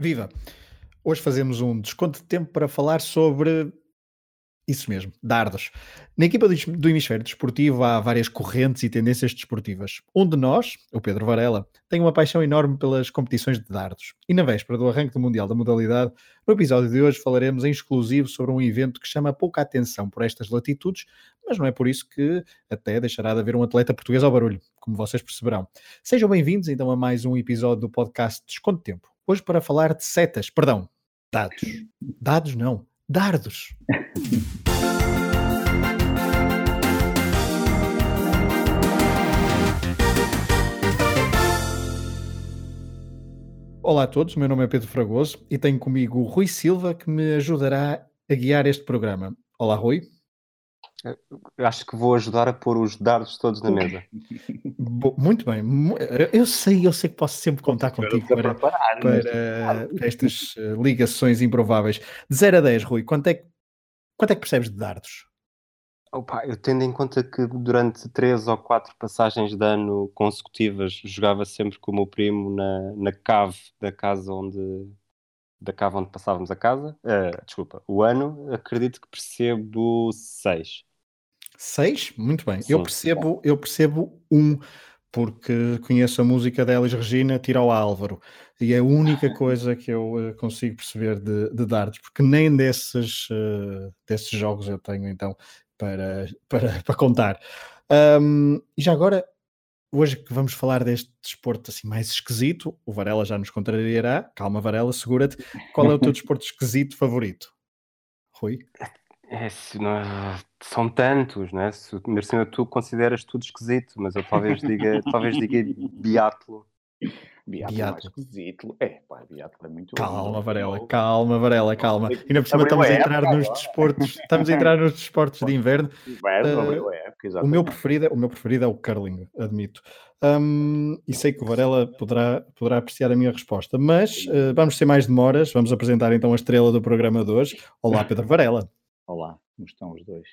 Viva! Hoje fazemos um desconto de tempo para falar sobre isso mesmo, dardos. Na equipa do Hemisfério Desportivo há várias correntes e tendências desportivas. Um de nós, o Pedro Varela, tem uma paixão enorme pelas competições de dardos. E na véspera do arranque do Mundial da modalidade, no episódio de hoje falaremos em exclusivo sobre um evento que chama pouca atenção por estas latitudes, mas não é por isso que até deixará de haver um atleta português ao barulho, como vocês perceberão. Sejam bem-vindos então a mais um episódio do podcast Desconto de Tempo. Hoje para falar de setas, perdão, dados. Dados não, dardos. Olá a todos, meu nome é Pedro Fragoso e tenho comigo o Rui Silva que me ajudará a guiar este programa. Olá, Rui. Eu acho que vou ajudar a pôr os dardos todos na mesa. Muito bem, mu- eu sei, eu sei que posso sempre contar contigo para, preparar, para, para estas eh, ligações improváveis. De 0 a 10, Rui, quanto é, que- quanto é que percebes de dardos? Opa, eu tendo em conta que durante três ou quatro passagens de ano consecutivas jogava sempre com o meu primo na, na cave da casa onde da cave onde passávamos a casa, eh, desculpa, o ano, acredito que percebo seis. 6? Muito bem. Eu percebo, eu percebo um, porque conheço a música da Elis Regina, Tira ao Álvaro, e é a única coisa que eu eh, consigo perceber de, de dardos, porque nem desses, eh, desses jogos eu tenho então para, para, para contar. Ahm, e já agora, hoje que vamos falar deste desporto assim mais esquisito, o Varela já nos contrariará. Calma, Varela, segura-te. Qual é o teu desporto esquisito favorito? Rui? É, se não- são tantos, né? Se, ainda cima tu consideras tudo esquisito, mas eu talvez diga, talvez diga biatlo. Biatlo é Biatlo. esquisito. É, pá, biatlo é muito Calma, Varela, calma. Varela, calma. Abriu Ainda por cima estamos a entrar época nos agora. desportos, estamos a entrar nos desportos de inverno. Inverno, Eh, abriu a época, O meu preferido, é- o meu preferido é o curling, admito. Hum, e sei que o Varela poderá, poderá apreciar a minha resposta, mas eh, vamos ser mais demoras, vamos apresentar então a estrela do programa de hoje. Olá, Pedro Varela. Olá, como estão os dois?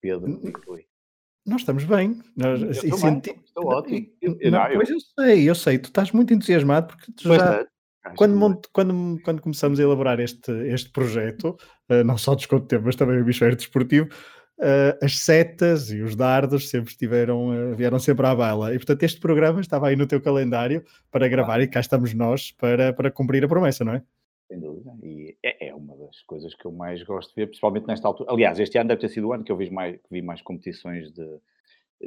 Pedro e Rui. Nós estamos bem. Nós, Eu e estou bem, senti- estou ótimo. Eu- eu- Não, eu- pois eu sei, eu sei, tu estás muito entusiasmado porque tu já. Acho quando, quando, quando começamos a elaborar este, este projeto, eh, não só desconto de tempo, mas também o Hemisfério Desportivo, eh, as setas e os dardos sempre estiveram, eh, vieram sempre à baila. E portanto, este programa estava aí no teu calendário para gravar e cá estamos nós para, para cumprir a promessa, não é? Sem dúvida. E é, é uma das coisas que eu mais gosto de ver, principalmente nesta altura. Aliás, este ano deve ter sido o ano que eu vi mais, vi mais competições de.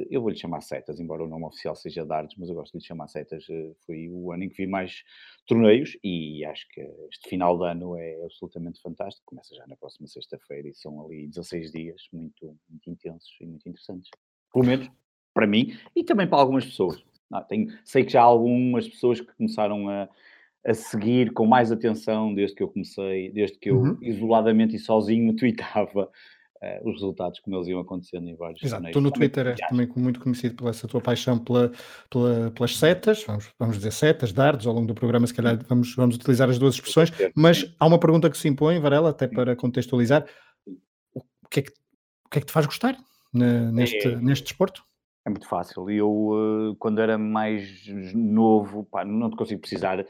Eu vou-lhe chamar setas, embora o nome oficial seja dardos, mas eu gosto de lhe chamar setas. eh, Foi o ano em que vi mais torneios e acho que este final de ano é absolutamente fantástico. Começa já na próxima sexta-feira e são ali 16 dias muito, muito intensos e muito interessantes. Pelo menos para mim e também para algumas pessoas. Ah, tenho- sei que já há algumas pessoas que começaram a, a seguir com mais atenção desde que eu comecei, desde que eu Uhum. isoladamente e sozinho tweetava eh, os resultados como eles iam acontecendo em vários Exato, torneios. tu no Twitter és viagens. também muito conhecido pela essa tua paixão pela, pela- pelas setas, vamos, vamos dizer setas, dardos, ao longo do programa se calhar vamos, vamos utilizar as duas expressões, mas há uma pergunta que se impõe, Varela, até para contextualizar, o que é que, o que, é que te faz gostar ne- neste, É. neste desporto? É muito fácil. Eu, eh, quando era mais novo, pá, não te consigo precisar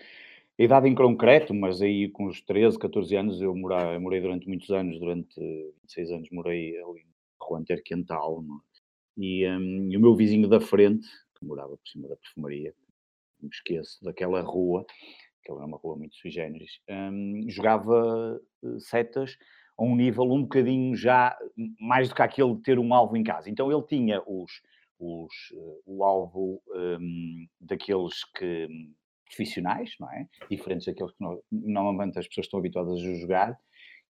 a idade em concreto, mas aí com os 13, 14 anos eu morava, eu morei durante muitos anos, durante 26 anos morei ali em Juan Ter Quental, não é? e, hum, e o meu vizinho da frente, que morava por cima da perfumaria, não me esqueço daquela rua, que era uma rua muito sui generis, hum, jogava eh, setas a um nível um bocadinho já mais do que aquele de ter um alvo em casa. Então ele tinha os, os, eh, o alvo hum, daqueles que hum, profissionais, não é? Diferentes daqueles que no- normalmente as pessoas estão habituadas a jogar,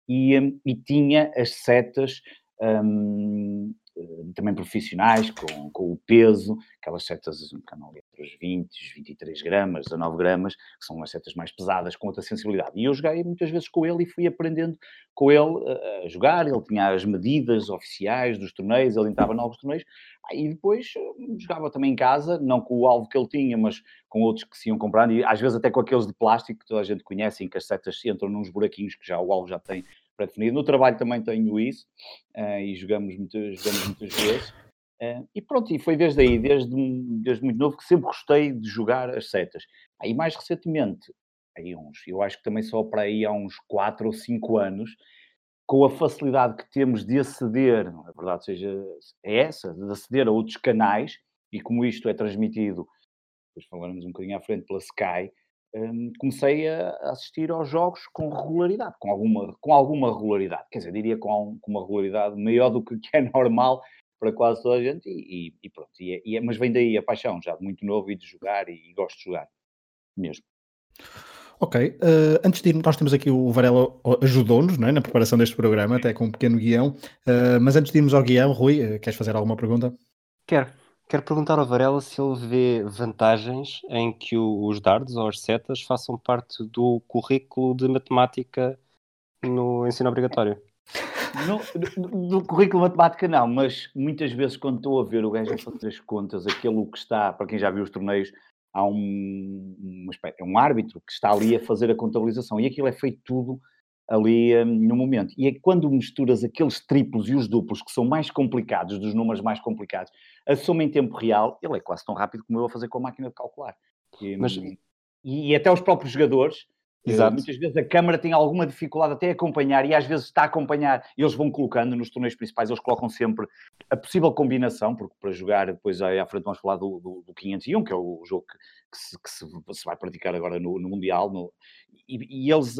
e, hum, e tinha as setas hum, eh, também profissionais, com, com o peso, aquelas setas que andam ali entre os 20, os 23 gramas, 19 gramas, que são as setas mais pesadas, com outra sensibilidade. E eu joguei muitas vezes com ele e fui aprendendo com ele eh, a jogar. Ele tinha as medidas oficiais dos torneios, ele entrava novos torneios. E depois eh, jogava também em casa, não com o alvo que ele tinha, mas com outros que se iam comprando, e às vezes até com aqueles de plástico que toda a gente conhece, em que as setas entram nos buraquinhos que já o alvo já tem pré-definido. No trabalho também tenho isso, eh, e jogamos, muitas jogamos muitas vezes. Eh, e pronto, e foi desde aí, desde, desde muito novo, que sempre gostei de jogar as setas. Aí mais recentemente aí uns, eu acho que também só para aí há uns 4 ou 5 anos, com a facilidade que temos de aceder, a verdade seja é essa, de aceder a outros canais, e como isto é transmitido, depois falaremos um bocadinho à frente pela Sky, um, comecei a assistir aos jogos com regularidade, com alguma, com alguma regularidade, quer dizer, diria com, com uma regularidade maior do que, é normal para quase toda a gente, e, e, e pronto, e é, e é, mas vem daí a paixão, já de muito novo e de jogar, e, e gosto de jogar mesmo. Ok, uh, antes de ir, nós temos aqui o Varela ajudou-nos é, na preparação deste programa, até com um pequeno guião, uh, mas antes de irmos ao guião, Rui, uh, queres fazer alguma pergunta? Quero. Quero perguntar ao Varela se ele vê vantagens em que o, os dardos ou as setas façam parte do currículo de matemática no ensino obrigatório. No, do currículo de matemática não, mas muitas vezes quando estou a ver o gajo a fazer as contas, aquilo que está, para quem já viu os torneios, há um, um, um árbitro que está ali a fazer a contabilização e aquilo é feito tudo ali um, no momento. E é quando misturas aqueles triplos e os duplos que são mais complicados, dos números mais complicados, a soma em tempo real, ele é quase tão rápido como eu a fazer com a máquina de calcular. E, Mas... e, e até os próprios jogadores, eh, Exato. muitas vezes a câmara tem alguma dificuldade até a acompanhar e às vezes está a acompanhar e eles vão colocando nos torneios principais, eles colocam sempre a possível combinação, porque para jogar, depois à frente vamos falar do, do, do 501, que é o jogo que, que, se, que se, se, vai praticar agora no, no Mundial, no, e, e, eles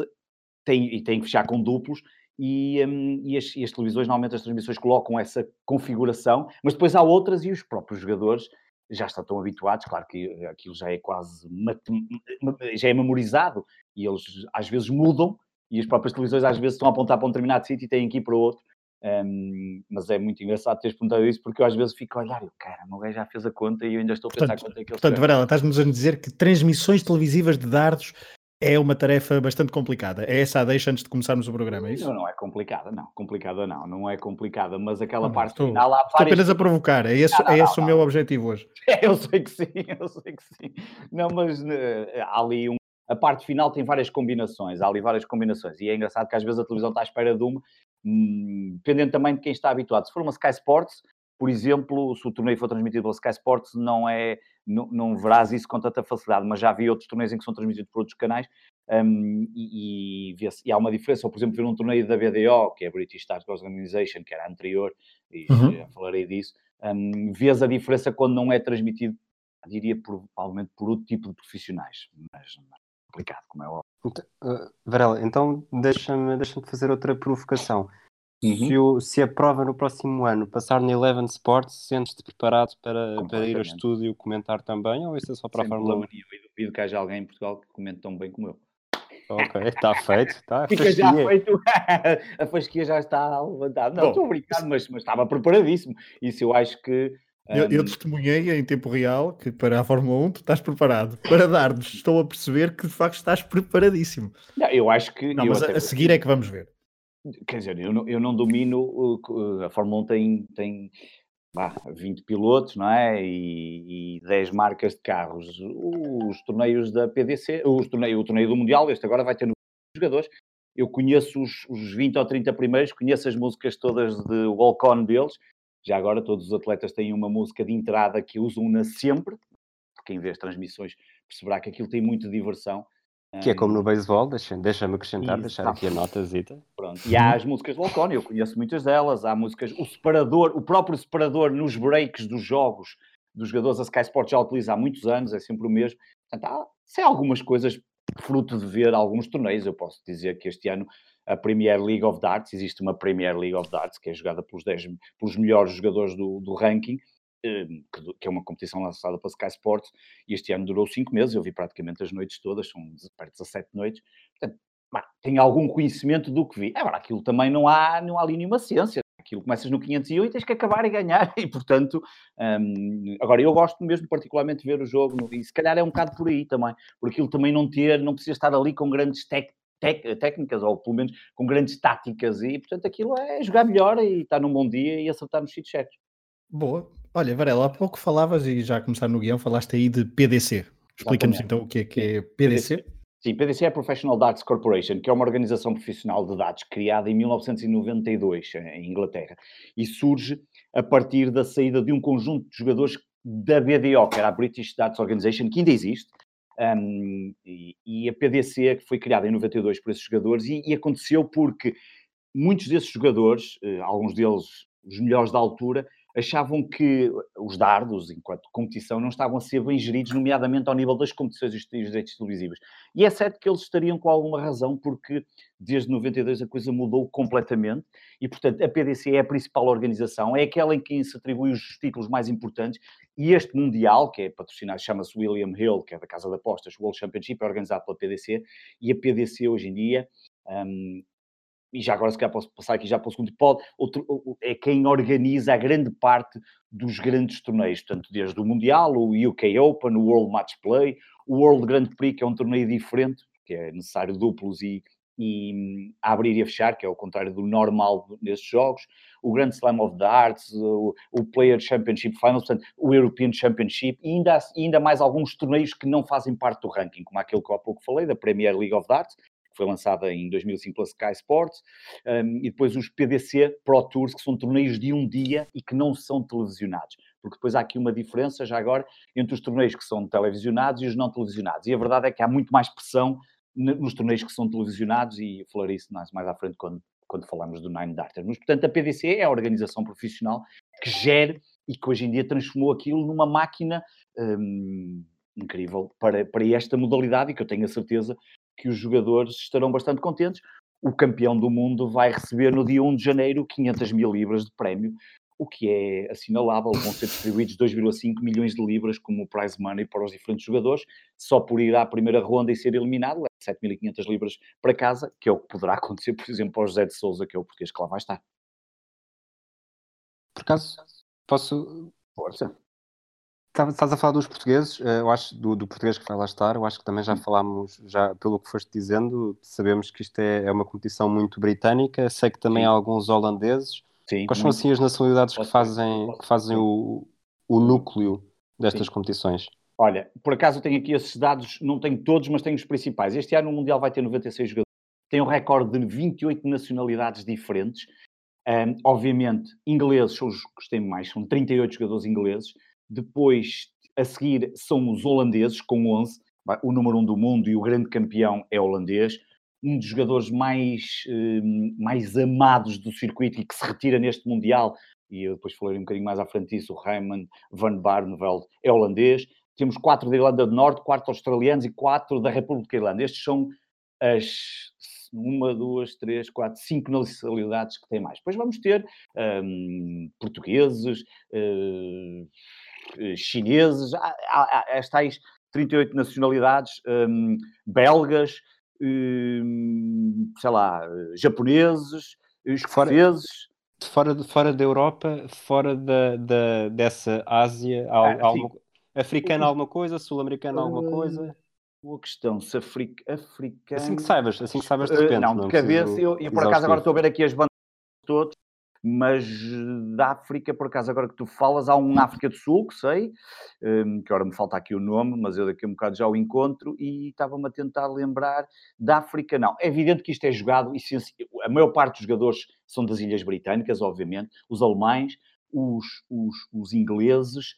têm, e têm que fechar com duplos, e, um, e, as, e, as, televisões, normalmente as transmissões colocam essa configuração, mas depois há outras e os próprios jogadores já estão tão habituados, claro que aquilo já é quase já é memorizado e eles às vezes mudam e as próprias televisões às vezes estão a apontar para um determinado sítio e têm que ir para outro. Um, mas é muito engraçado teres perguntado isso porque eu às vezes fico a olhar e cara, o gajo já fez a conta e eu ainda estou a pensar portanto, quanto é que ele Portanto, Varela, estás-nos a dizer que transmissões televisivas de dardos é uma tarefa bastante complicada. É essa a deixa antes de começarmos o programa, é isso? Não, não é complicada, não. Complicada não, não é complicada, mas aquela não, parte estou, final há várias... Estou apenas a provocar, é esse, não, não, é esse o meu objetivo hoje. É, eu sei que sim, eu sei que sim. Não, mas uh, há ali um... A parte final tem várias combinações, há ali várias combinações, e é engraçado que às vezes a televisão está à espera de uma, hum, dependendo também de quem está habituado. Se for uma Sky Sports, por exemplo, se o torneio for transmitido pela Sky Sports, não é, não, não verás isso com tanta facilidade, mas já vi outros torneios em que são transmitidos por outros canais um, e, e, e, há uma diferença, ou por exemplo, ver um torneio da BDO, que é a British Stars Organization, que era anterior, e uhum. já falarei disso, um, vês a diferença quando não é transmitido, diria, provavelmente por outro tipo de profissionais, mas, mas complicado, como é óbvio. Então, uh, Varela, então deixa-me deixa fazer outra provocação. Uhum. Se, o, se, a prova no próximo ano passar no Eleven Sports, sentes-te preparado para, para ir ao estúdio comentar também, ou isso é só para Sem a Fórmula 1? Eu duvido que haja alguém em Portugal que comente tão bem como eu. Ok, está feito. Está Fica já feito. a fasquia já está levantada. Não, estou a brincar, mas, mas estava preparadíssimo. Isso eu acho que. Um... Eu, eu, testemunhei em tempo real que para a Fórmula 1 tu estás preparado. Para dar-nos, estou a perceber que de facto estás preparadíssimo. Não, eu acho que. Não, mas a, a seguir é que vamos ver. Quer dizer, eu não, eu não domino. A Fórmula 1 tem, tem bah, 20 pilotos, não é? E, e 10 marcas de carros. Os torneios da PDC, os torneio, o torneio do Mundial, este agora vai ter jogadores. Eu conheço os, os 20 ou 30 primeiros, conheço as músicas todas de walk-on deles. Já agora todos os atletas têm uma música de entrada que usam na sempre. Quem vê as transmissões perceberá que aquilo tem muita diversão. Que é como no beisebol, deixa-me deixa acrescentar, Isso, deixar aqui a notazita. Pronto. E há as músicas do Walcone, eu conheço muitas delas, há músicas, o separador, o próprio separador nos breaks dos jogos dos jogadores, a Sky Sport já utiliza há muitos anos, é sempre o mesmo. Portanto, há, se há algumas coisas fruto de ver alguns torneios, eu posso dizer que este ano a Premier League of Darts, existe uma Premier League of Darts que é jogada pelos, 10, pelos melhores jogadores do, do ranking, que é uma competição lançada pela Sky Sports, e este ano durou cinco meses, eu vi praticamente as noites todas, são perto de 17 noites, portanto, tenho algum conhecimento do que vi. Agora, aquilo também não há, não há ali nenhuma ciência, aquilo começas no 501 e tens que acabar e ganhar, e portanto, um, agora eu gosto mesmo particularmente de ver o jogo, e se calhar é um bocado por aí também, por aquilo também não ter, não precisa estar ali com grandes técnicas, técnicas, ou pelo menos com grandes táticas, e portanto aquilo é jogar melhor e estar num bom dia e acertar nos sítios certos. Boa, Olha, Varela, há pouco falavas e já a começar no guião, falaste aí de PDC. Explica-nos então o que é que é PDC. Sim, PDC é a Professional Darts Corporation, que é uma organização profissional de dados criada em 1992 em Inglaterra e surge a partir da saída de um conjunto de jogadores da BDO, que era a British Darts Organization, que ainda existe, Um, e, e, a PDC que foi criada em 92 por esses jogadores e, e aconteceu porque muitos desses jogadores, uh, alguns deles os melhores da altura, achavam que os dardos, enquanto competição, não estavam a ser bem geridos, nomeadamente ao nível das competições e dos direitos televisivos. E é certo que eles estariam com alguma razão, porque desde 92 a coisa mudou completamente, e portanto a PDC é a principal organização, é aquela em que se atribui os títulos mais importantes, e este Mundial, que é patrocinado, chama-se William Hill, que é da Casa de Apostas, o World Championship, é organizado pela PDC, e a PDC hoje em dia um, e já agora se calhar posso passar aqui já para o segundo, outro, é quem organiza a grande parte dos grandes torneios, portanto, desde o Mundial, o UK Open, o World Match Play, o World Grand Prix, que é um torneio diferente, que é necessário duplos e, e hum, abrir e a fechar, que é o contrário do normal nesses jogos, o Grand Slam of the Arts, o, o Player Championship Finals, portanto, o European Championship, e ainda, ainda mais alguns torneios que não fazem parte do ranking, como aquele que eu há pouco falei, da Premier League of Darts, que foi lançada em 2005 pela Sky Sports, um, e depois os PDC Pro Tours, que são torneios de um dia e que não são televisionados. Porque depois há aqui uma diferença, já agora, entre os torneios que são televisionados e os não televisionados. E a verdade é que há muito mais pressão nos torneios que são televisionados, e falarei isso mais, mais à frente quando, quando falamos do Nine Darter. Mas, portanto, a PDC é a organização profissional que gere e que hoje em dia transformou aquilo numa máquina hum, incrível para, para esta modalidade e que eu tenho a certeza que os jogadores estarão bastante contentes. O campeão do mundo vai receber no dia 1 de janeiro 500 mil libras de prémio, o que é assinalável. Vão ser distribuídos 2,5 milhões de libras como prize money para os diferentes jogadores, só por ir à primeira ronda e ser eliminado, é 7.500 libras para casa, que é o que poderá acontecer, por exemplo, ao José de Souza, que é o português que lá vai estar. Por acaso, posso. Força. Estás a falar dos portugueses, eh, eu acho, do, do, português que vai lá estar, eu acho que também já falámos, já pelo que foste dizendo, sabemos que isto é, é uma competição muito britânica, sei que também Sim. há alguns holandeses. Sim, Quais são assim as nacionalidades que fazem, que fazem o, o núcleo destas Sim. competições? Olha, por acaso eu tenho aqui esses dados, não tenho todos, mas tenho os principais. Este ano o Mundial vai ter 96 jogadores, tem um recorde de 28 nacionalidades diferentes. Um, obviamente, ingleses são os que têm mais, são 38 jogadores ingleses depois, a seguir, são os holandeses, com 11. O número 1 um do mundo e o grande campeão é holandês. Um dos jogadores mais, hum, mais amados do circuito e que se retira neste Mundial, e eu depois falarei um bocadinho mais à frente disso, o Raymond van Barneveld é holandês. Temos quatro da Irlanda do Norte, quatro australianos e quatro da República Irlanda. Estes são as uma, duas, três, quatro, cinco nacionalidades que tem mais. Depois vamos ter um, portugueses, eh, chineses, há, há, há as tais 38 nacionalidades, um, belgas, um, sei lá, japoneses, escoceses. Fora, fora, fora da Europa, fora da, da, dessa Ásia, ah, alguma, africana alguma coisa, sul-americana alguma coisa? Boa questão, se africa, africano... Assim que saibas, assim que saibas de repente. Uh, não, de cabeça, eu, eu por acaso agora estou a ver aqui as bandas todas, mas eh, da África, por acaso, agora que tu falas, há um África do Sul, que sei, um, que agora me falta aqui o nome, mas eu daqui a um bocado já o encontro, e estava-me a tentar lembrar da África, não. É evidente que isto é jogado, a maior parte dos jogadores são das Ilhas Britânicas, obviamente, os alemães, os, os, os ingleses,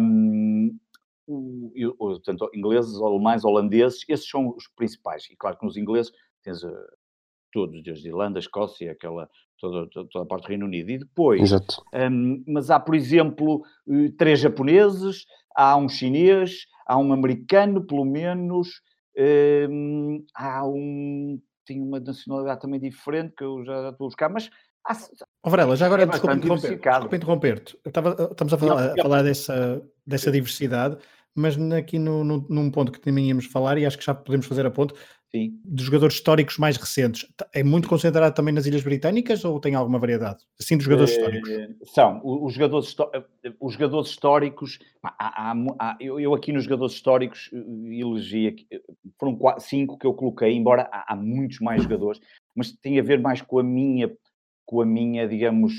um, o, portanto, ingleses, alemães, holandeses, esses são os principais. E claro que nos ingleses tens uh, todos, desde Irlanda, Escócia, aquela toda, toda a parte do Reino Unido. E depois, um, mas há, por exemplo, eh, três japoneses, há um chinês, há um americano, pelo menos, um, há um. Tem uma nacionalidade também diferente que eu já estou a buscar, mas há, oh, Varela, já agora é desculpa interromper-te. Interromper estamos a falar, a falar dessa, dessa diversidade, mas aqui no, no, num ponto que também íamos falar, e acho que já podemos fazer a ponto, Sim. dos jogadores históricos mais recentes. É muito concentrado também nas Ilhas Britânicas ou tem alguma variedade? Assim, dos jogadores históricos? Eh, são. Os jogadores, eh, os jogadores históricos, há, há, há, eu, aqui nos jogadores históricos eh, elegi, foram quatro, cinco que eu coloquei, embora há, muitos mais jogadores, mas tem a ver mais com a minha, com a minha, digamos,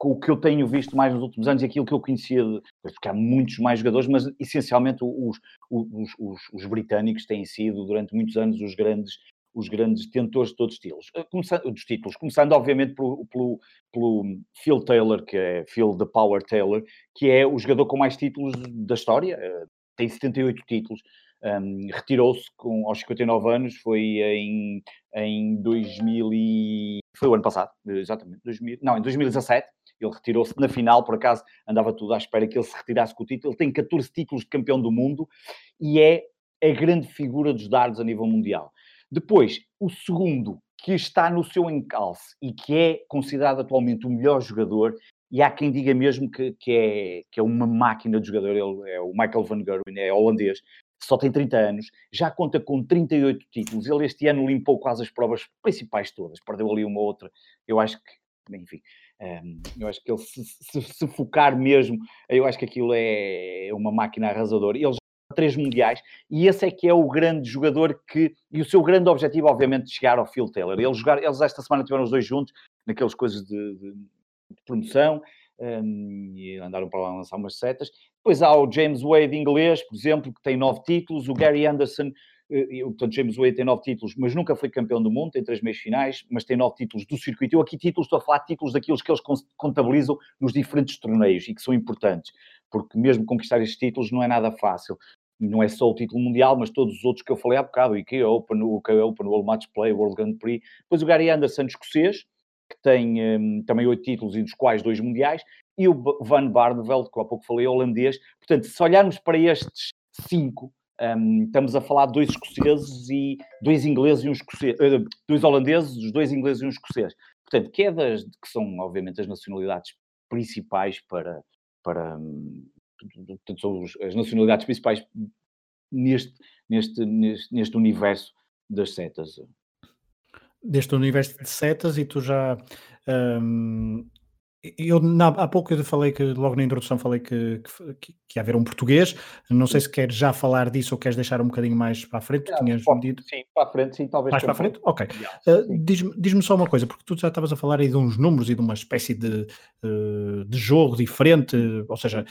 com o que eu tenho visto mais nos últimos anos e aquilo que eu conhecia, de, porque há muitos mais jogadores, mas essencialmente os, os, os, os, britânicos têm sido durante muitos anos os grandes, os grandes tentores de todos os títulos. Eh, começando, dos títulos, começando obviamente pelo, pelo, pelo, Phil Taylor, que é Phil the Power Taylor, que é o jogador com mais títulos da história, eh, tem 78 títulos. Um, retirou-se aos 59 anos, foi em, em 2000 e... foi o ano passado, exatamente, 2000, não, em 2017, ele retirou-se na final, por acaso andava tudo à espera que ele se retirasse com o título, ele tem 14 títulos de campeão do mundo e é a grande figura dos dardos a nível mundial. Depois, o segundo, que está no seu encalce e que é considerado atualmente o melhor jogador, e há quem diga mesmo que, que, é, que é uma máquina de jogador, ele é o Michael Van Gerwen, é holandês, só tem 30 anos, já conta com 38 títulos, ele este ano limpou quase as provas principais todas, perdeu ali uma outra, eu acho que, enfim, ehm, eu acho que ele se, se, se, focar mesmo, eu acho que aquilo é, é uma máquina arrasadora, ele três mundiais, e esse é que é o grande jogador que, e o seu grande objetivo, obviamente, de chegar ao Phil Taylor. Eles, jogaram, eles esta semana tiveram os dois juntos, naquelas coisas de, de promoção, um, e andaram para lá lançar umas setas. Depois há o James Wade inglês, por exemplo, que tem nove títulos, o Gary Anderson, eh, portanto, James Wade tem nove títulos, mas nunca foi campeão do mundo, tem três meios finais, mas tem nove títulos do circuito. Eu aqui títulos, estou a falar de títulos daqueles que eles contabilizam nos diferentes torneios e que são importantes, porque mesmo conquistar estes títulos não é nada fácil não é só o título mundial, mas todos os outros que eu falei há bocado, o IKEA Open, o IKEA Open, o World Match Play, o World Grand Prix. Depois o Gary Anderson, escocês, que tem um, também oito títulos e dos quais dois mundiais, e o Van Barneveld, que há pouco falei, holandês. Portanto, se olharmos para estes cinco, um, estamos a falar de dois escoceses e dois ingleses e um escocês, uh, dois holandeses, dois ingleses e um escocês. Portanto, que, é que são, obviamente, as nacionalidades principais para, para, hum, portanto, são as nacionalidades principais neste, neste, neste, neste universo das setas. Deste universo de setas, e tu já. Um, eu na, há pouco eu falei que, logo na introdução, falei que, que, que ia haver um português. Não sei se queres já falar disso ou queres deixar um bocadinho mais para a frente. É, tinhas pode, dito... Sim, para a frente, sim, talvez. Mais para a frente? Ok. Uh, Diz-me diz só uma coisa, porque tu já estavas a falar aí de uns números e de uma espécie de, uh, de jogo diferente, ou seja,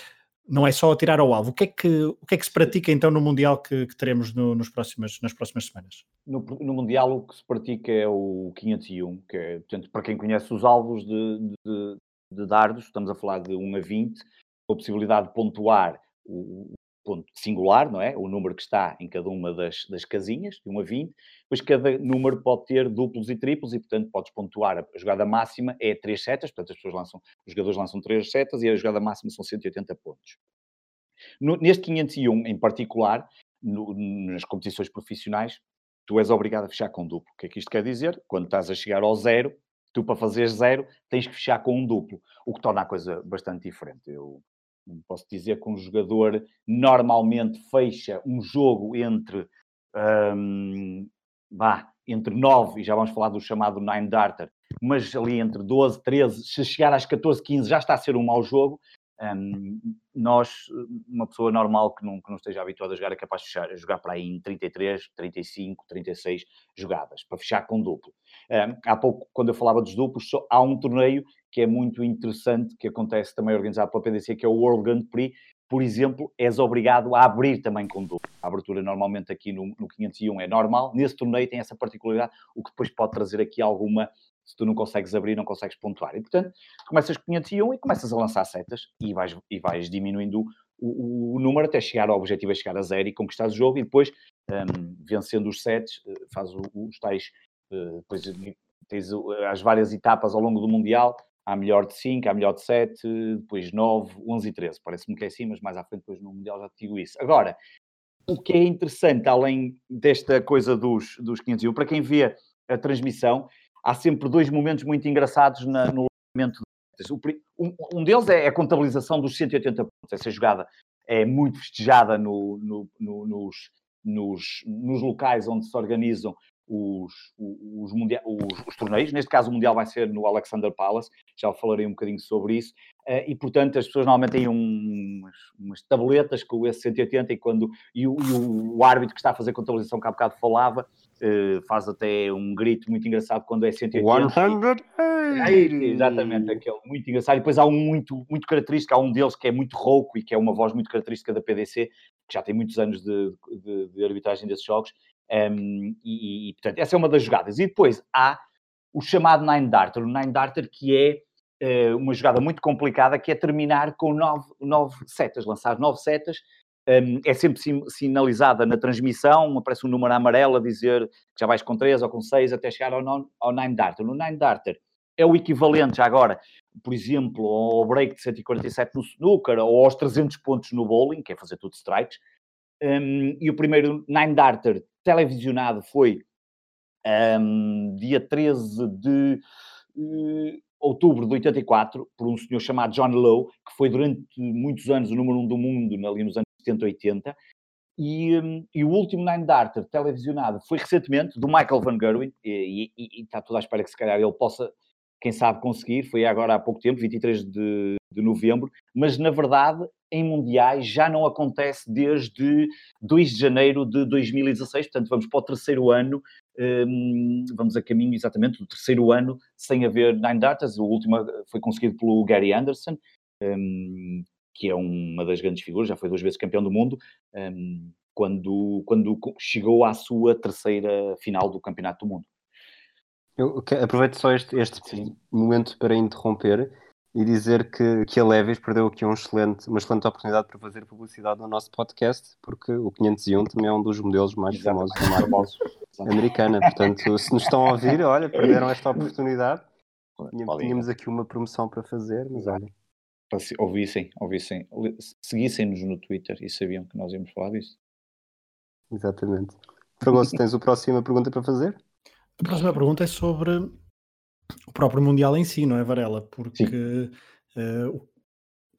não é só atirar ao alvo. O que é que, o que, é que se pratica então no Mundial que, que teremos no, nos próximas, nas próximas semanas? No, no, Mundial o que se pratica é o 501, que é, portanto, para quem conhece os alvos de, de, de dardos, estamos a falar de 1 a 20, a possibilidade de pontuar o, ponto singular, não é? O número que está em cada uma das, das casinhas, de 1 a 20, pois cada número pode ter duplos e triplos e, portanto, podes pontuar. A jogada máxima é 3 setas, portanto, as pessoas lançam, os jogadores lançam 3 setas e a jogada máxima são 180 pontos. No, neste 501, em particular, no, nas competições profissionais, tu és obrigado a fechar com duplo. O que é que isto quer dizer? Quando estás a chegar ao zero, tu para fazer zero tens que fechar com um duplo, o que torna a coisa bastante diferente. Eu posso dizer que um jogador normalmente fecha um jogo entre, um, bah, entre 9, e já vamos falar do chamado Nine Darter, mas ali entre 12, 13, se chegar às 14, 15 já está a ser um mau jogo. Um, nós, uma pessoa normal que não, que não esteja habituada a jogar, é capaz de fechar, jogar para aí em 33, 35, 36 jogadas, para fechar com duplo. Um, há pouco, quando eu falava dos duplos, só, há um torneio que é muito interessante, que acontece também organizado pela PDC, que é o World Grand Prix. Por exemplo, és obrigado a abrir também com duplo. A abertura normalmente aqui no, no 501 é normal. Nesse torneio tem essa particularidade, o que depois pode trazer aqui alguma se tu não consegues abrir, não consegues pontuar. E, portanto, começas com 501 e começas a lançar setas e vais, e vais diminuindo o, o, número até chegar ao objetivo, é chegar a zero e conquistar o jogo e depois, um, vencendo os sets, eh, faz os tais, uh, depois tens as várias etapas ao longo do Mundial, há melhor de 5, há melhor de 7, depois 9, 11 e 13. Parece-me que é assim, mas mais à frente depois no Mundial já te digo isso. Agora, o que é interessante, além desta coisa dos, dos 501, para quem vê a transmissão, há sempre dois momentos muito engraçados na, no lançamento. Um, um deles é a contabilização dos 180 pontos. Essa jogada é muito festejada no, no, no, nos, nos, nos locais onde se organizam os, os, os, os, torneios. Neste caso, o Mundial vai ser no Alexander Palace, já falarei um bocadinho sobre isso. Uh, e, portanto, as pessoas normalmente têm um, umas, umas, com o S180 e, quando, e o, e, o, árbitro que está a fazer a contabilização que há bocado falava uh, faz até um grito muito engraçado quando é 180. 180! exatamente, aquele muito engraçado. E depois há um muito, muito característico, há um deles que é muito rouco e que é uma voz muito característica da PDC, que já tem muitos anos de, de, de arbitragem desses jogos, um, e, e, portanto, essa é uma das jogadas. E depois há o chamado Nine Darter, o Nine Darter que é uh, uma jogada muito complicada, que é terminar com nove, nove setas, lançar nove setas é sempre sinalizada na transmissão, aparece um número amarelo a dizer que já vais com 3 ou com 6 até chegar ao, non, ao Nine Darter. No Nine Darter é o equivalente já agora, por exemplo, ao break de 147 no snooker ou aos 300 pontos no bowling, que é fazer tudo strikes. Um, e o primeiro Nine Darter televisionado foi um, dia 13 de uh, outubro de 84, por um senhor chamado John Lowe, que foi durante muitos anos o número um do mundo, ali nos anos 70, 80. E, um, e, o último Nine Darter televisionado foi recentemente do Michael Van Gerwen, e, e, e, está tudo à espera que se calhar ele possa, quem sabe, conseguir. Foi agora há pouco tempo, 23 de, de novembro, mas na verdade em mundiais já não acontece desde 2 de janeiro de 2016, portanto vamos para o terceiro ano, um, vamos a caminho exatamente do terceiro ano sem haver Nine Darters, o último foi conseguido pelo Gary Anderson, um, que é uma das grandes figuras, já foi duas vezes campeão do mundo, um, quando, quando chegou à sua terceira final do Campeonato do Mundo. Eu aproveito só este, este momento para interromper e dizer que, que a Levis perdeu aqui um excelente, uma excelente oportunidade para fazer publicidade no nosso podcast, porque o 501 também é um dos modelos mais Exatamente. famosos da marca americana. Portanto, se nos estão a ouvir, olha, perderam esta oportunidade. Tínhamos aqui uma promoção para fazer, mas olha. Ouvissem, ouvissem, seguissem-nos no Twitter e sabiam que nós íamos falar disso. Exatamente. Fragoso, tens a próxima pergunta para fazer? A próxima pergunta é sobre o próprio Mundial em si, não é, Varela? Porque uh,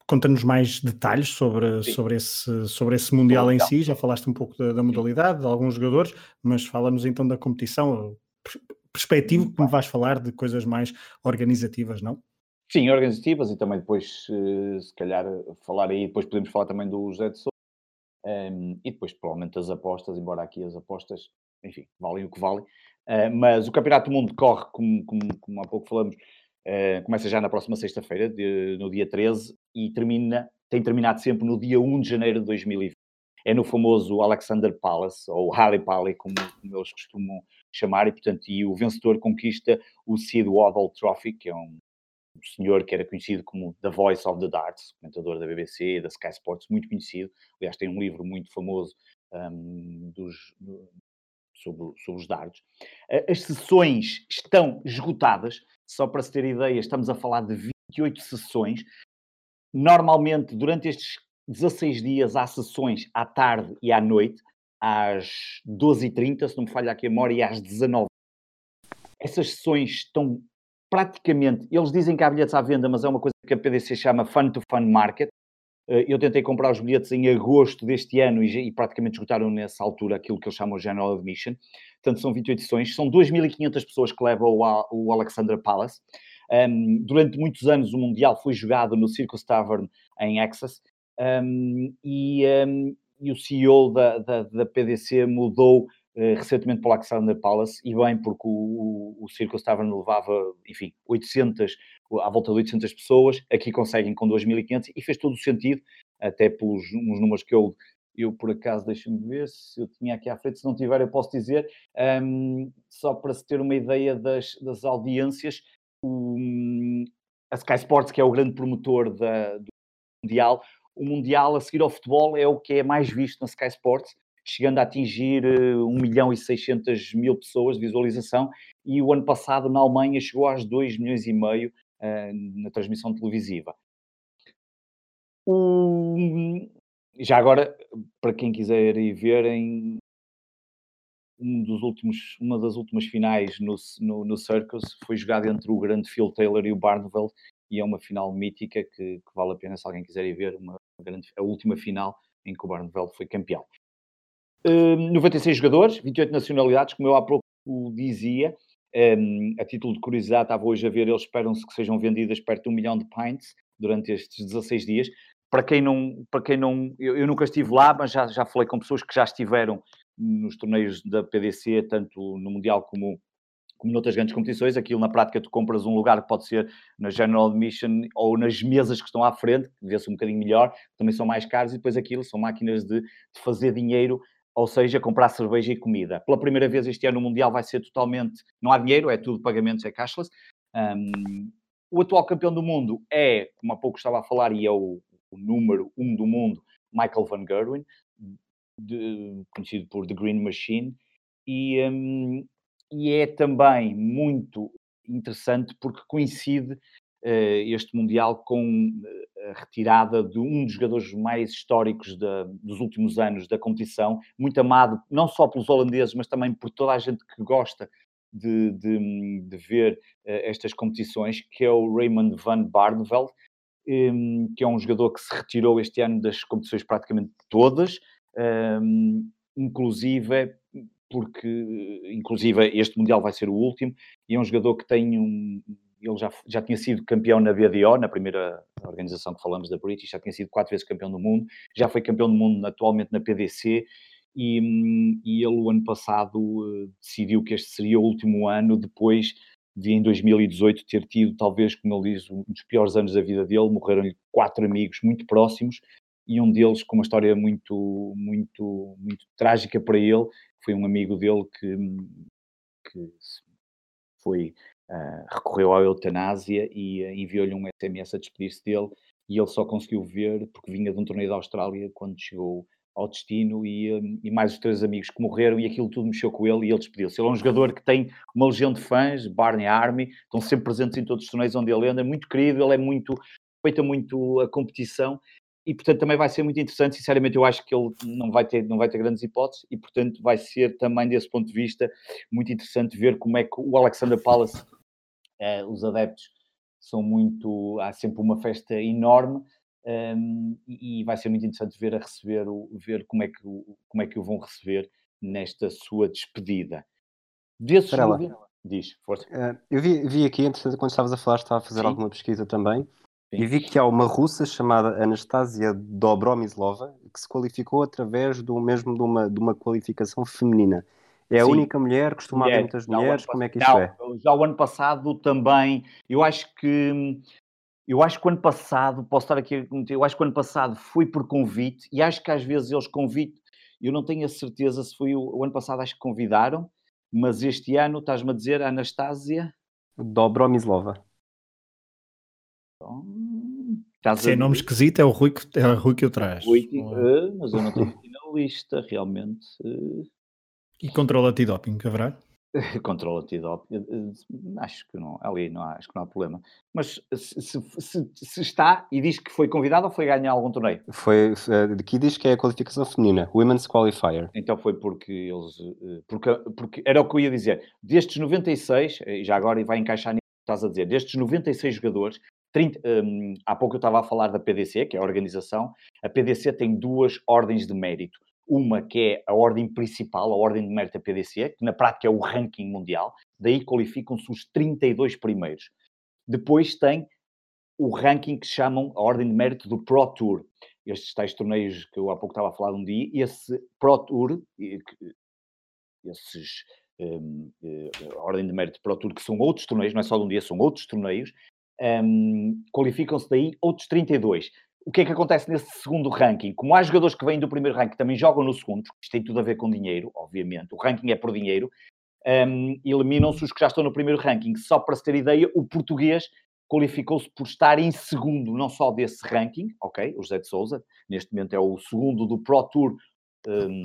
conta-nos mais detalhes sobre, sobre, esse, sobre esse Mundial em si. Já falaste um pouco da, da modalidade, de alguns jogadores, mas fala-nos então da competição, perspectivo que me vais falar de coisas mais organizativas, não? Sim, organizativas e também depois, eh, se calhar, falar aí, depois podemos falar também do José de Sousa um, ehm, e depois provavelmente as apostas, embora aqui as apostas, enfim, valem o que valem. Uh, mas o Campeonato do Mundo corre, como, como, como há pouco falamos, uh, começa já na próxima sexta-feira, no dia 13, e termina, tem terminado sempre no dia 1 de janeiro de 2020. É no famoso Alexander Palace, ou Harry Palace, como, como, eles costumam chamar, e portanto, e o vencedor conquista o Sid Waddle Trophy, que é um senhor que era conhecido como The Voice of the Darts, comentador da BBC, da Sky Sports, muito conhecido. Aliás, tem um livro muito famoso um, dos, sobre, sobre os dardos. As sessões estão esgotadas, só para se ter ideia, estamos a falar de 28 sessões. Normalmente, durante estes 16 dias, há sessões à tarde e à noite, às 12h30, se não me falha aqui a memória, e às 19 Essas sessões estão praticamente, eles dizem que há bilhetes à venda, mas é uma coisa que a PDC chama Fun to Fun Market, eh, eu tentei comprar os bilhetes em agosto deste ano e, praticamente esgotaram nessa altura aquilo que eles chamam General Admission. Portanto, são 28 sessões. São 2.500 pessoas que levam o, o Alexandra Palace. Um, durante muitos anos, o Mundial foi jogado no Circus Tavern em Texas. Um, e, um, e, o CEO da, da, da PDC mudou recentemente para o Alexander Palace, e bem, porque o, o, o Circus Tavern levava, enfim, 800 à volta de 800 pessoas, aqui conseguem com 2.500 e fez todo o sentido, até pelos números que eu, eu por acaso, deixa-me ver se eu tinha aqui à frente, se não tiver eu posso dizer, um, só para se ter uma ideia das, das audiências, um, a Sky Sports, que é o grande promotor da, do Mundial, o Mundial a seguir ao futebol é o que é mais visto na Sky Sports, chegando a atingir 1 eh, milhão e 600 mil pessoas de visualização, e o ano passado na Alemanha chegou às 2 milhões e meio uh, na transmissão televisiva. O... Já agora, para quem quiser ir ver, em um dos últimos, uma das últimas finais no, no, no Circus foi jogada entre o grande Phil Taylor e o Barneveld, e é uma final mítica que, que, vale a pena se alguém quiser ir ver, uma grande, a última final em que o Barneveld foi campeão. Uh, 96 jogadores, 28 nacionalidades, como eu há pouco dizia, um, a título de curiosidade, estava hoje a ver, eles esperam-se que sejam vendidas perto de um milhão de pints durante estes 16 dias. Para quem não, para quem não eu, eu nunca estive lá, mas já, já falei com pessoas que já estiveram nos torneios da PDC, tanto no Mundial como, como noutras grandes competições. Aquilo, na prática, tu compras um lugar que pode ser na General Admission ou nas mesas que estão à frente, que vê-se um bocadinho melhor, também são mais caros, e depois aquilo são máquinas de, de fazer dinheiro ou seja, comprar cerveja e comida. Pela primeira vez este ano o Mundial vai ser totalmente, não há dinheiro, é tudo pagamentos, é cashless. Um, o atual campeão do mundo é, como há pouco estava a falar, e é o, o número um do mundo, Michael Van Gerwen, de, conhecido por The Green Machine, e, um, e é também muito interessante porque coincide este Mundial com a retirada de um dos jogadores mais históricos dos últimos anos da competição, muito amado não só pelos holandeses, mas também por toda a gente que gosta de, de, de ver uh, estas competições, que é o Raymond van Barneveld, um, que é um jogador que se retirou este ano das competições praticamente todas, um, inclusive porque inclusive este Mundial vai ser o último, e é um jogador que tem um. Ele já, já tinha sido campeão na BDO, na primeira organização que falamos da British, já tinha sido quatro vezes campeão do mundo, já foi campeão do mundo atualmente na PDC, e, e ele o ano passado eh, decidiu que este seria o último ano, depois de em 2018 ter tido, talvez, como ele diz, um dos piores anos da vida dele, morreram-lhe quatro amigos muito próximos, e um deles com uma história muito, muito, muito trágica para ele, foi um amigo dele que, que foi, uh, recorreu à eutanásia e uh, enviou-lhe um SMS a despedir-se dele e ele só conseguiu ver porque vinha de um torneio da Austrália quando chegou ao destino e, um, e, mais os três amigos que morreram e aquilo tudo mexeu com ele e ele despediu-se. Ele é um jogador que tem uma legião de fãs, Barney Army, estão sempre presentes em todos os torneios onde ele anda, muito querido, ele é muito, respeita muito a competição e portanto também vai ser muito interessante. Sinceramente, eu acho que ele não vai ter, não vai ter grandes hipóteses e portanto vai ser também desse ponto de vista muito interessante ver como é que o Alexander Palace, os adeptos são muito, há sempre uma festa enorme um, ehm, e vai ser muito interessante ver a receber o, ver como é que como é que o vão receber nesta sua despedida. Desse jogo, diz, força. Uh, eu vi, vi aqui, entretanto, quando estavas a falar, estava a fazer Sim. alguma pesquisa também Sim. E vi que há uma russa chamada Anastasia Dobromislova que se qualificou através do mesmo de uma, de uma qualificação feminina. É a Sim. única mulher, costuma haver muitas mulheres, como é que isso não, é? Já o ano passado também, eu acho que eu acho que o ano passado, posso estar aqui a eu acho que o ano passado foi por convite, e acho que às vezes eles convitem, eu não tenho a certeza se foi o, o ano passado, acho que convidaram, mas este ano, estás-me a dizer, a Anastasia? Dobromislova. Então, Se é nome esquisito, é o Rui que, é o Rui que o traz. Rui, uh, mas eu não tenho aqui na lista, realmente. E controla antidoping, haverá? controla antidoping, acho que não, ali não há, acho que não há problema. Mas se, se, se, está e diz que foi convidado ou foi ganhar algum torneio? Foi, aqui diz que é a qualificação feminina, Women's Qualifier. Então foi porque eles, porque, porque era o que eu ia dizer, destes 96, e já agora vai encaixar nisso que estás a dizer, destes 96 jogadores, 30, um, há pouco eu estava a falar da PDC, que é a organização. A PDC tem duas ordens de mérito. Uma que é a ordem principal, a ordem de mérito da PDC, que na prática é o ranking mundial. Daí qualificam-se os 32 primeiros. Depois tem o ranking que chamam a ordem de mérito do Pro Tour. Estes tais torneios que eu há pouco estava a falar um dia, esse Pro Tour, esses um, uh, a ordem de mérito Pro Tour, que são outros torneios, não é só de um dia, são outros torneios, um, qualificam-se daí outros 32. O que é que acontece nesse segundo ranking? Como há jogadores que vêm do primeiro ranking também jogam no segundo, isto tem tudo a ver com dinheiro, obviamente, o ranking é por dinheiro, um, eliminam-se os que já estão no primeiro ranking. Só para se ter ideia, o português qualificou-se por estar em segundo, não só desse ranking, ok, o José de Souza, neste momento é o segundo do Pro Tour um,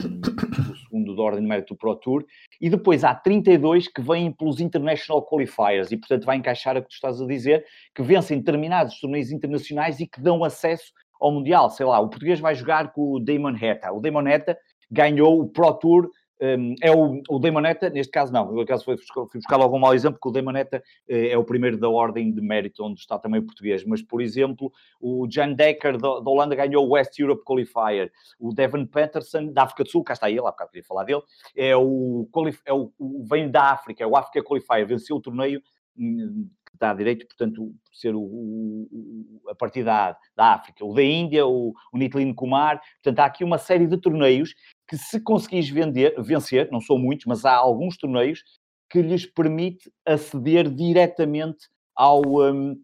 o segundo da ordem de mérito do Pro Tour, e depois há 32 que vêm pelos International Qualifiers, e portanto vai encaixar a que tu estás a dizer, que vencem determinados torneios internacionais e que dão acesso ao Mundial. Sei lá, o português vai jogar com o Damon Heta. O Damon Heta ganhou o Pro Tour é o, o Deimoneta, neste caso não, no caso foi, fui buscar logo um mau exemplo, porque o Deimoneta uh, é o primeiro da ordem de mérito, onde está também o português, mas, por exemplo, o Jan Decker da, da Holanda ganhou o West Europe Qualifier, o Devon Peterson da África do Sul, cá está ele, há bocado queria falar dele, é o, é o, o vem da África, é o África Qualifier, venceu o torneio a direito, portanto, ser o, o, a partir da, da África, o da Índia, o, o Kumar, portanto, há aqui uma série de torneios que se conseguis vender, vencer, não são muitos, mas há alguns torneios que lhes permite aceder diretamente ao, um,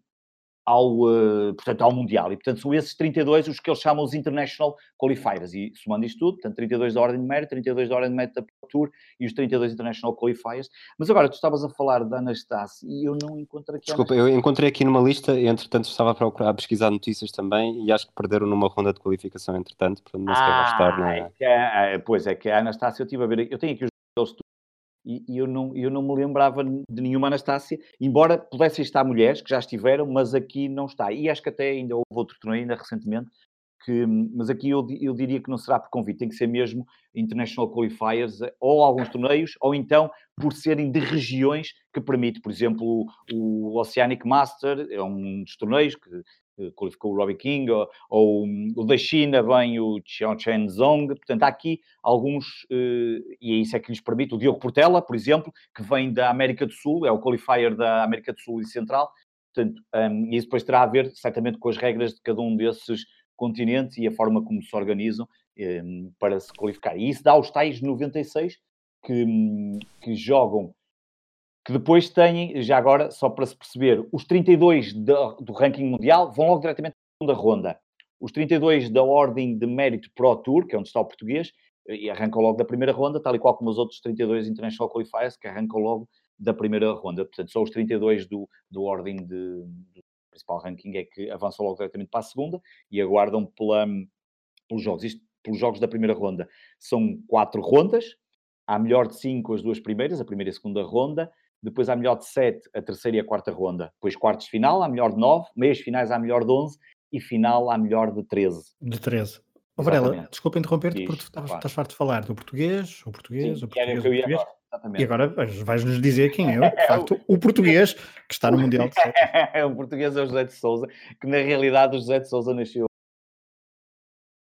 ao, uh, portanto, ao Mundial. E, portanto, são esses 32 os que eles chamam os International Qualifiers. E, somando isto tudo, portanto, 32 da Ordem de Mérito, 32 da Ordem de Mérito da Pro Tour e os 32 International Qualifiers. Mas agora, tu estavas a falar da Anastácia e eu não encontrei aqui... Desculpa, eu encontrei aqui numa lista, e, entretanto estava a procurar, a pesquisar notícias também e acho que perderam numa ronda de qualificação, entretanto, portanto, não sequer ah, vai estar na... É que é, pois é, que a Anastácia, eu estive a ver, eu tenho aqui os e, e, eu, não, eu não me lembrava de nenhuma Anastácia, embora pudessem estar mulheres que já estiveram, mas aqui não está. E acho que até ainda houve outro torneio, ainda recentemente, que, mas aqui eu, eu diria que não será por convite, tem que ser mesmo International Qualifiers, ou alguns torneios, ou então por serem de regiões que permite, por exemplo, o, o Oceanic Master, é um dos torneios que qualificou o Robbie King, ou, ou, o da China vem o Xiao Chen Zong, portanto há aqui alguns, eh, e é isso é que lhes permite, o Diogo Portela, por exemplo, que vem da América do Sul, é o qualifier da América do Sul e Central, portanto, um, e isso depois terá a ver certamente com as regras de cada um desses continentes e a forma como se organizam um, para se qualificar. E isso dá os tais 96 que, hum, que jogam que depois têm, já agora, só para se perceber, os 32 do, do ranking mundial vão logo diretamente para a segunda ronda. Os 32 da ordem de mérito Pro Tour, que é onde está o português, e arrancam logo da primeira ronda, tal e qual como os outros 32 International Qualifiers, que arrancam logo da primeira ronda. Portanto, só os 32 do, do ordem de, do principal ranking é que avançam logo diretamente para a segunda e aguardam pela, pelos jogos. Isto, pelos jogos da primeira ronda, são quatro rondas. Há melhor de cinco as duas primeiras, a primeira e a segunda ronda depois há melhor de 7, a terceira e a quarta ronda. Depois quartos de final, há melhor de 9, meias finais há melhor de 11 e final há melhor de 13. De 13. Oh, Varela, desculpa interromper-te porque estás, estás farto de falar do português, o português, Sim, o português, o português. Agora, e agora vais-nos dizer quem é, de facto, o português que está no Mundial de É o português é o José de Souza, que na realidade o José de Souza nasceu em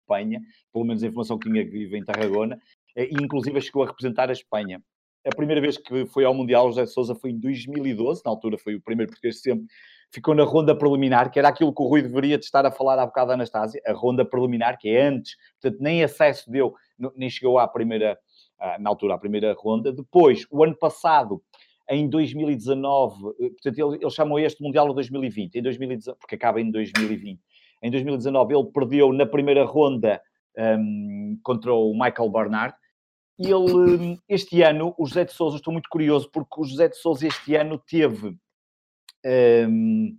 Espanha, pelo menos a informação que tinha que vive em Tarragona, e inclusive chegou a representar a Espanha a primeira vez que foi ao Mundial, José Souza foi em 2012, na altura foi o primeiro português sempre, ficou na ronda preliminar, que era aquilo que o Rui deveria de estar a falar há bocado da Anastásia, a ronda preliminar, que é antes, portanto, nem acesso deu, nem chegou à primeira, na altura, à primeira ronda. Depois, o ano passado, em 2019, eh, portanto, ele, ele chamou este Mundial de 2020, em 2019, porque acaba em 2020. Em 2019, ele perdeu na primeira ronda um, contra o Michael Barnard, ele, este ano, o José de Souza, estou muito curioso, porque o José de Souza este ano teve, um,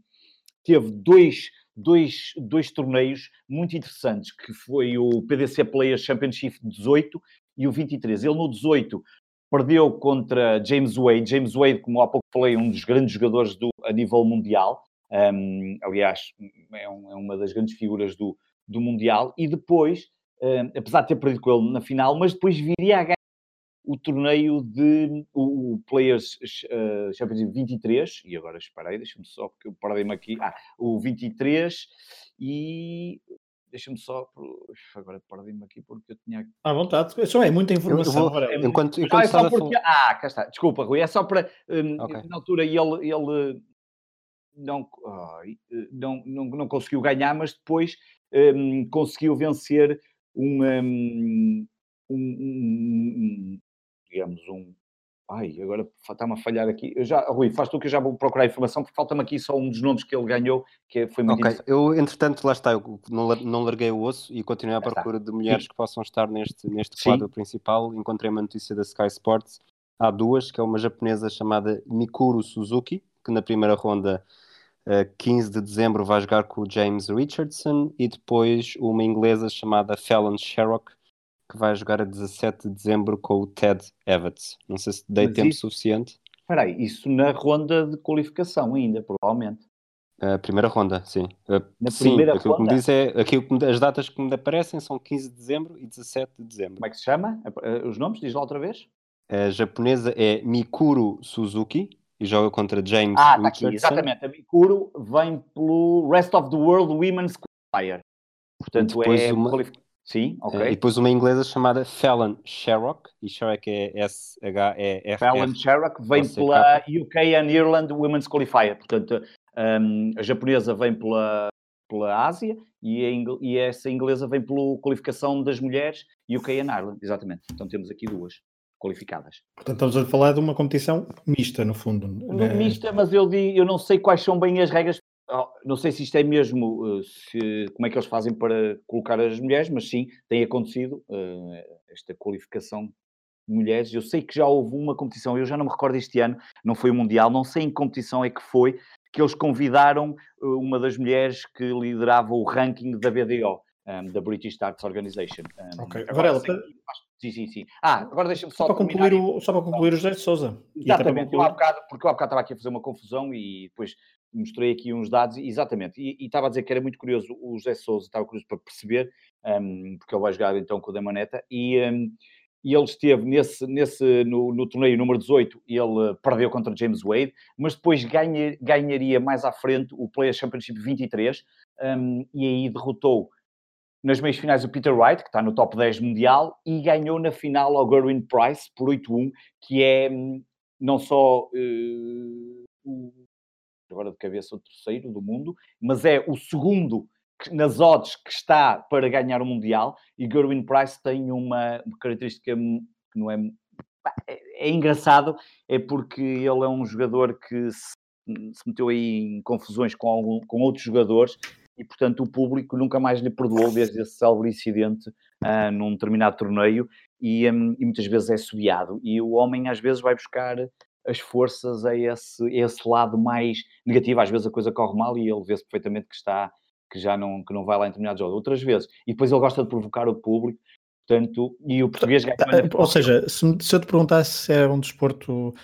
teve dois, dois, dois torneios muito interessantes, que foi o PDC Players Championship 18 e o 23. Ele no 18 perdeu contra James Wade. James Wade, como há pouco falei, um dos grandes jogadores do, a nível mundial. Um, aliás, é, um, é, uma das grandes figuras do, do Mundial. E depois apesar de ter perdido com ele na final, mas depois viria a ganhar o torneio de o, o Players uh, Championship 23, e agora esperei, deixa-me só, porque eu parei-me aqui, ah, o 23 e deixa-me só, agora perdi-me aqui porque eu tinha... À vontade, só é muita informação. Vou, é, enquanto, enquanto ah, é só porque... ah, cá está, desculpa Rui, é só para, um, okay. na altura ele, ele não, não, não, não conseguiu ganhar, mas depois um, conseguiu vencer um, um, um, digamos, um. Ai, agora está-me a falhar aqui. Eu já, Rui, faz tu que eu já vou procurar informação, porque falta-me aqui só um dos nomes que ele ganhou, que foi muito Ok, eu, entretanto, lá está, eu não, não larguei o osso e continuei à procura de mulheres Sim. que possam estar neste, neste quadro principal. Encontrei uma notícia da Sky Sports. Há duas, que é uma japonesa chamada Mikuru Suzuki, que na primeira ronda 15 de dezembro vai jogar com o James Richardson e depois uma inglesa chamada Fallon Sherrock que vai jogar a 17 de dezembro com o Ted Evans. Não sei se dei Mas tempo isso... suficiente. Espera aí, isso na ronda de qualificação ainda, provavelmente. A primeira ronda, sim. Na sim, primeira aquilo ronda? que me diz é aquilo que me, as datas que me aparecem são 15 de dezembro e 17 de dezembro. Como é que se chama? Os nomes? Diz lá outra vez. A japonesa é Mikuru Suzuki e joga contra James ah, tá aqui, exatamente. A Mikuru vem pelo Rest of the World Women's Qualifier. Portanto, é uma... Sim, ok. Uh, e depois uma inglesa chamada Fallon Sherrock, e Sherrock é S-H-E-R. Fallon Sherrock vem pela UK and Ireland Women's Qualifier. Portanto, um, a japonesa vem pela, pela Ásia e, e essa inglesa vem pela qualificação das mulheres UK and Ireland, exatamente. Então temos aqui duas qualificadas. Portanto, estamos a falar de uma competição mista, no fundo. Né? Mista, mas eu, digo, eu não sei quais são bem as regras. não sei se isto é mesmo, eh, se, como é que eles fazem para colocar as mulheres, mas sim, tem acontecido uh, esta qualificação de mulheres. Eu sei que já houve uma competição, eu já não me recordo este ano, não foi o Mundial, não sei em que competição é que foi, que eles convidaram uma das mulheres que liderava o ranking da BDO, um, da British Darts Organization. Um, ok, Varela, Sim, sim, sim. Ah, agora deixa-me só. Só para, concluir o, só para concluir o José de Souza. Exatamente, eu há bocado, porque eu há bocado estava aqui a fazer uma confusão e depois mostrei aqui uns dados, exatamente, e, e estava a dizer que era muito curioso o José Souza, estava curioso para perceber, um, porque ele vai jogar então com o Damaneta, e, um, e ele esteve nesse, nesse no, no, torneio número 18, ele perdeu contra James Wade, mas depois ganha, ganharia mais à frente o Players Championship 23, um, e aí derrotou nas meias finais o Peter Wright, que está no top 10 mundial, e ganhou na final ao Gerwin Price por 8-1, que é hum, não só uh, agora de cabeça o terceiro do mundo, mas é o segundo nas odds que está para ganhar o Mundial, e Gerwin Price tem uma característica que não é, é, é engraçado, é porque ele é um jogador que se, se meteu aí em confusões com, algum, com outros jogadores e, portanto, o público nunca mais lhe perdoou desde esse célebre incidente uh, num determinado torneio e, um, e, muitas vezes é subiado. E o homem, às vezes, vai buscar as forças a esse, a esse lado mais negativo. Às vezes a coisa corre mal e ele vê-se perfeitamente que está que já não, que não vai lá em determinados jogos. Outras vezes. E depois ele gosta de provocar o público. Portanto, e o português ganha. Ou seja, se, se eu te perguntasse se é um desporto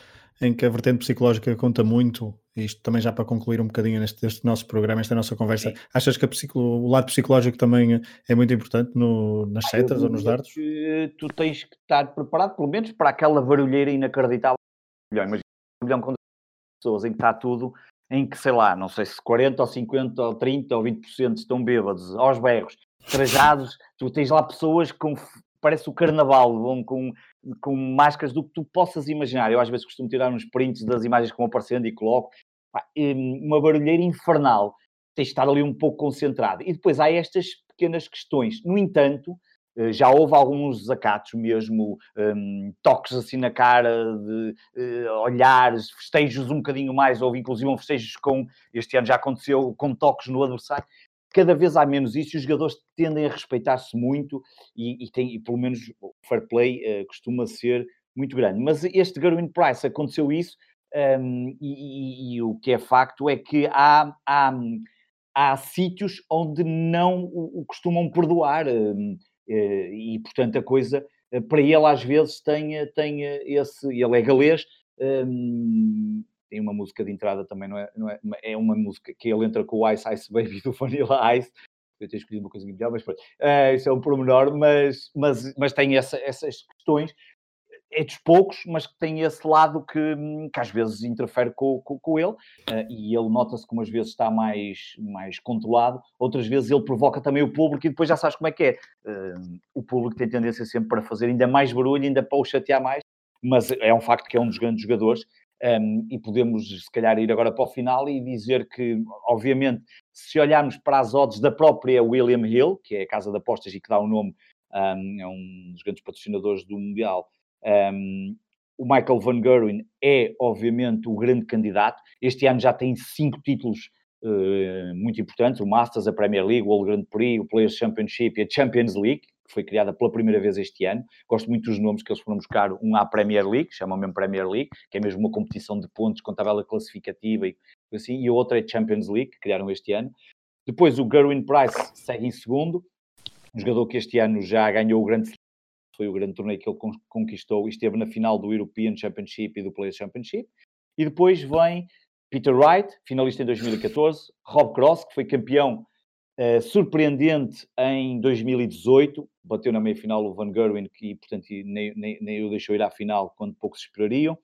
em que a vertente psicológica conta muito, isto também já para concluir um bocadinho neste, neste nosso programa, esta nossa conversa, Sim. achas que o lado psicológico também é muito importante no, nas ah, setas ou nos dardos? Tu tens que estar preparado, pelo menos, para aquela barulheira inacreditável. Imagina um milhão com pessoas em que está tudo, em que, sei lá, não sei se 40 ou 50 ou 30 ou 20% estão bêbados, aos berros, trajados, tu tens lá pessoas com parece o carnaval, vão com, com máscaras do que tu possas imaginar. Eu às vezes costumo tirar uns prints das imagens que vão aparecendo e coloco. uma barulheira infernal. Tens de estar ali um pouco concentrado. E depois há estas pequenas questões. No entanto, eh, já houve alguns desacatos mesmo, um, toques assim na cara, de uh, olhares, festejos um bocadinho mais, houve inclusive um festejos com, este ano já aconteceu, com toques no adversário cada vez há menos isso e os jogadores tendem a respeitar-se muito e, e, tem, e pelo menos o fair play uh, costuma ser muito grande. Mas este Gerwin Price aconteceu isso um, e, e, e, o que é facto é que há, há, há sítios onde não o, o costumam perdoar um, uh, eh, e, portanto, a coisa uh, para ele às vezes tem, tem esse. Ele é galês. Um, tem uma música de entrada também, não é? Não é, é uma música que ele entra com o Ice Ice Baby do Vanilla Ice. Eu tenho escolhido uma coisa melhor, mas pronto. Uh, isso é um pormenor, mas, mas, mas tem essa, essas questões. É dos poucos, mas que tem esse lado que, que às vezes interfere com, com, com ele, uh, e ele nota-se que umas vezes está mais, mais controlado, outras vezes ele provoca também o público e depois já sabes como é que é. Uh, o público tem tendência sempre para fazer ainda mais barulho, ainda para o chatear mais, mas é um facto que é um dos grandes jogadores um, e podemos, se calhar, ir agora para o final e dizer que, obviamente, se olharmos para as odds da própria William Hill, que é a casa de apostas e que dá o nome, um, é um dos grandes patrocinadores do Mundial, um, o Michael Van Gerwen é, obviamente, o grande candidato. Este ano já tem cinco títulos uh, muito importantes: o Masters, a Premier League, o World Grand Prix, o Players Championship e a Champions League, que foi criada pela primeira vez este ano. Gosto muito dos nomes que eles foram buscar. Um à Premier League, chamam mesmo Premier League, que é mesmo uma competição de pontos com tabela classificativa e assim, e a outra é Champions League, que criaram este ano. Depois o Gerwin Price segue em segundo, um jogador que este ano já ganhou o grande foi o grande torneio que ele conquistou e esteve na final do European Championship e do Players Championship. E depois vem Peter Wright, finalista em 2014, Rob Cross, que foi campeão Uh, surpreendente em 2018, bateu na meia-final o Van Gerwen, que portanto nem, nem, nem o deixou ir à final quando poucos esperariam.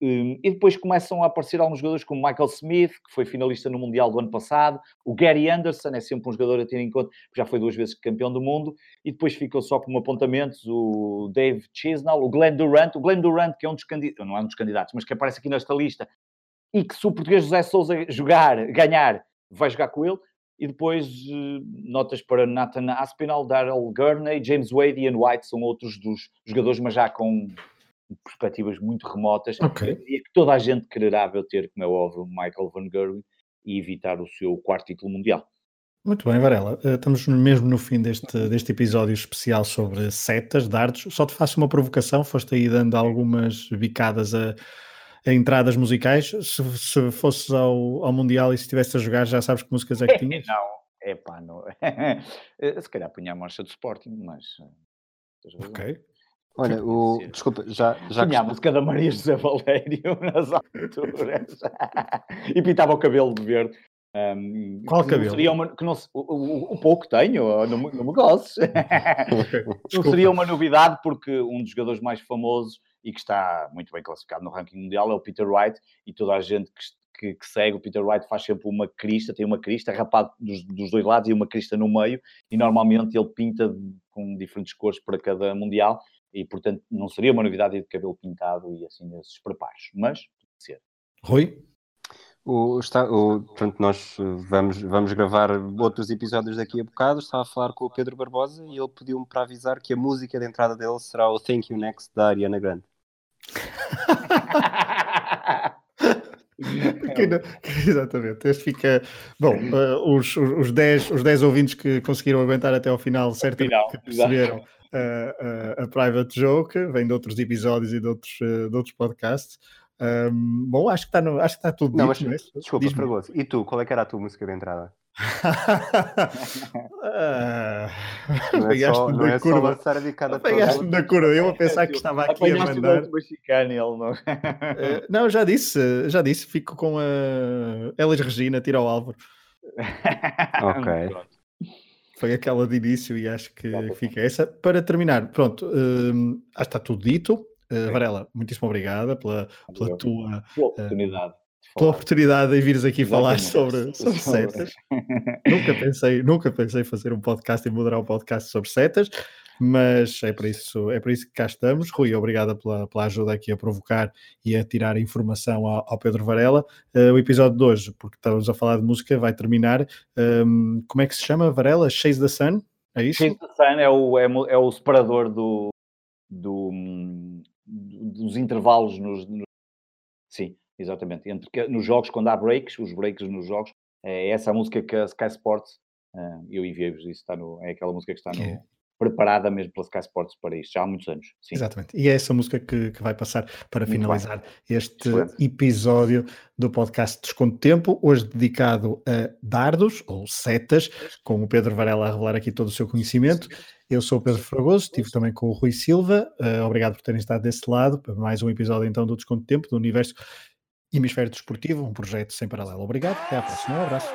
Um, e depois começam a aparecer alguns jogadores como Michael Smith, que foi finalista no Mundial do ano passado, o Gary Anderson, é sempre um jogador a ter em conta, já foi duas vezes campeão do mundo, e depois ficou só como apontamentos o Dave Chisnall, o Glenn Durant, o Glenn Durant, que é um dos candidatos, não é um dos candidatos, mas que aparece aqui nesta lista, e que se o português José Souza jogar, ganhar, vai jogar com ele e depois uh, notas para Nathan Aspinall, Daryl Gurney, James Wade e Ian White são outros dos jogadores, mas já com perspectivas muito remotas. Okay. E que toda a gente quererá ver ter, como é óbvio, Michael Van Gerwen. e evitar o seu quarto título mundial. Muito bem, Varela. Eh, estamos mesmo no fim deste, deste episódio especial sobre setas, dardos. Só te faço uma provocação. Foste aí dando algumas bicadas a entradas musicais. Se, se fosses ao, ao Mundial e se estivesse a jogar, já sabes que músicas é que tinhas? não, é pá, não. se calhar punha a marcha do Sporting, mas. Eh, ok. Olha, o... desculpa, já, já Tinha a música da Maria José Valério nas alturas e pintava o cabelo de verde. Um, Qual que cabelo? Seria uma, que não, o, o, o pouco tenho, não, não me gosses. não seria uma novidade porque um dos jogadores mais famosos e que está muito bem classificado no ranking mundial é o Peter Wright e toda a gente que, que, que segue o Peter Wright faz sempre uma crista, tem uma crista rapado dos, dos, dois lados e uma crista no meio e normalmente ele pinta com diferentes cores para cada mundial e portanto não seria uma novidade de cabelo pintado e assim nesses preparos, mas pode ser. Rui? O, está, o, portanto, nós vamos, vamos gravar outros episódios daqui a bocado. Estava a falar com o Pedro Barbosa e ele pediu-me para avisar que a música de entrada dele será o Thank You Next da Ariana Grande. Exatamente, este fica. Bom, uh, os, os, 10, os 10 ouvintes que conseguiram aguentar até ao final, certamente que perceberam uh, uh, a Private Joke, vem de outros episódios e de outros, de outros podcasts. Um, bom, acho que está no, acho que está tudo não, dito, mas, é? Desculpa, Fragoso. E tu, qual é que era a tua música de entrada? ah, não é só, não é curva. só lançar Pegaste-me na curva, eu a pensar que estava aqui a mandar. Mexicano, ele não... uh, não, já disse, já disse, fico com a Elis Regina, tira o Álvaro. ok. Foi aquela de início e acho que fica essa. Para terminar, pronto, uh, acho que está tudo dito. Uh, Varela, muitíssimo obrigada pela, pela tua oportunidade. Uh, pela oportunidade de vires aqui falar sobre, sobre setas. nunca, pensei, nunca pensei fazer um podcast e moderar um podcast sobre setas, mas é para isso, é para isso que cá estamos. Rui, obrigada pela, pela ajuda aqui a provocar e a tirar informação ao, ao Pedro Varela. Uh, o episódio de hoje, porque estamos a falar de música, vai terminar. Um, como é que se chama, Varela? Chase the Sun? É isso? Chase the Sun é o, é, é o separador do, do, dos intervalos nos, nos, Sim, exatamente. Entre, nos jogos, quando há breaks, os breaks nos jogos, é essa a música que a Sky Sports, uh, eu enviei-vos isso, está no, é aquela música que está no, é. Preparada mesmo pela Sky Sports para isto, já há muitos anos. Sim. Exatamente. E é essa música que, que vai passar para Muito finalizar bem. este Excelente. episódio do podcast Desconto Tempo, hoje dedicado a dardos ou setas, com o Pedro Varela a revelar aqui todo o seu conhecimento. Eu sou o Pedro Fragoso, estive também com o Rui Silva. Uh, obrigado por terem estado desse lado para mais um episódio então do Desconto Tempo do Universo Hemisfério Desportivo, um projeto sem paralelo. Obrigado, até à próxima. Um abraço.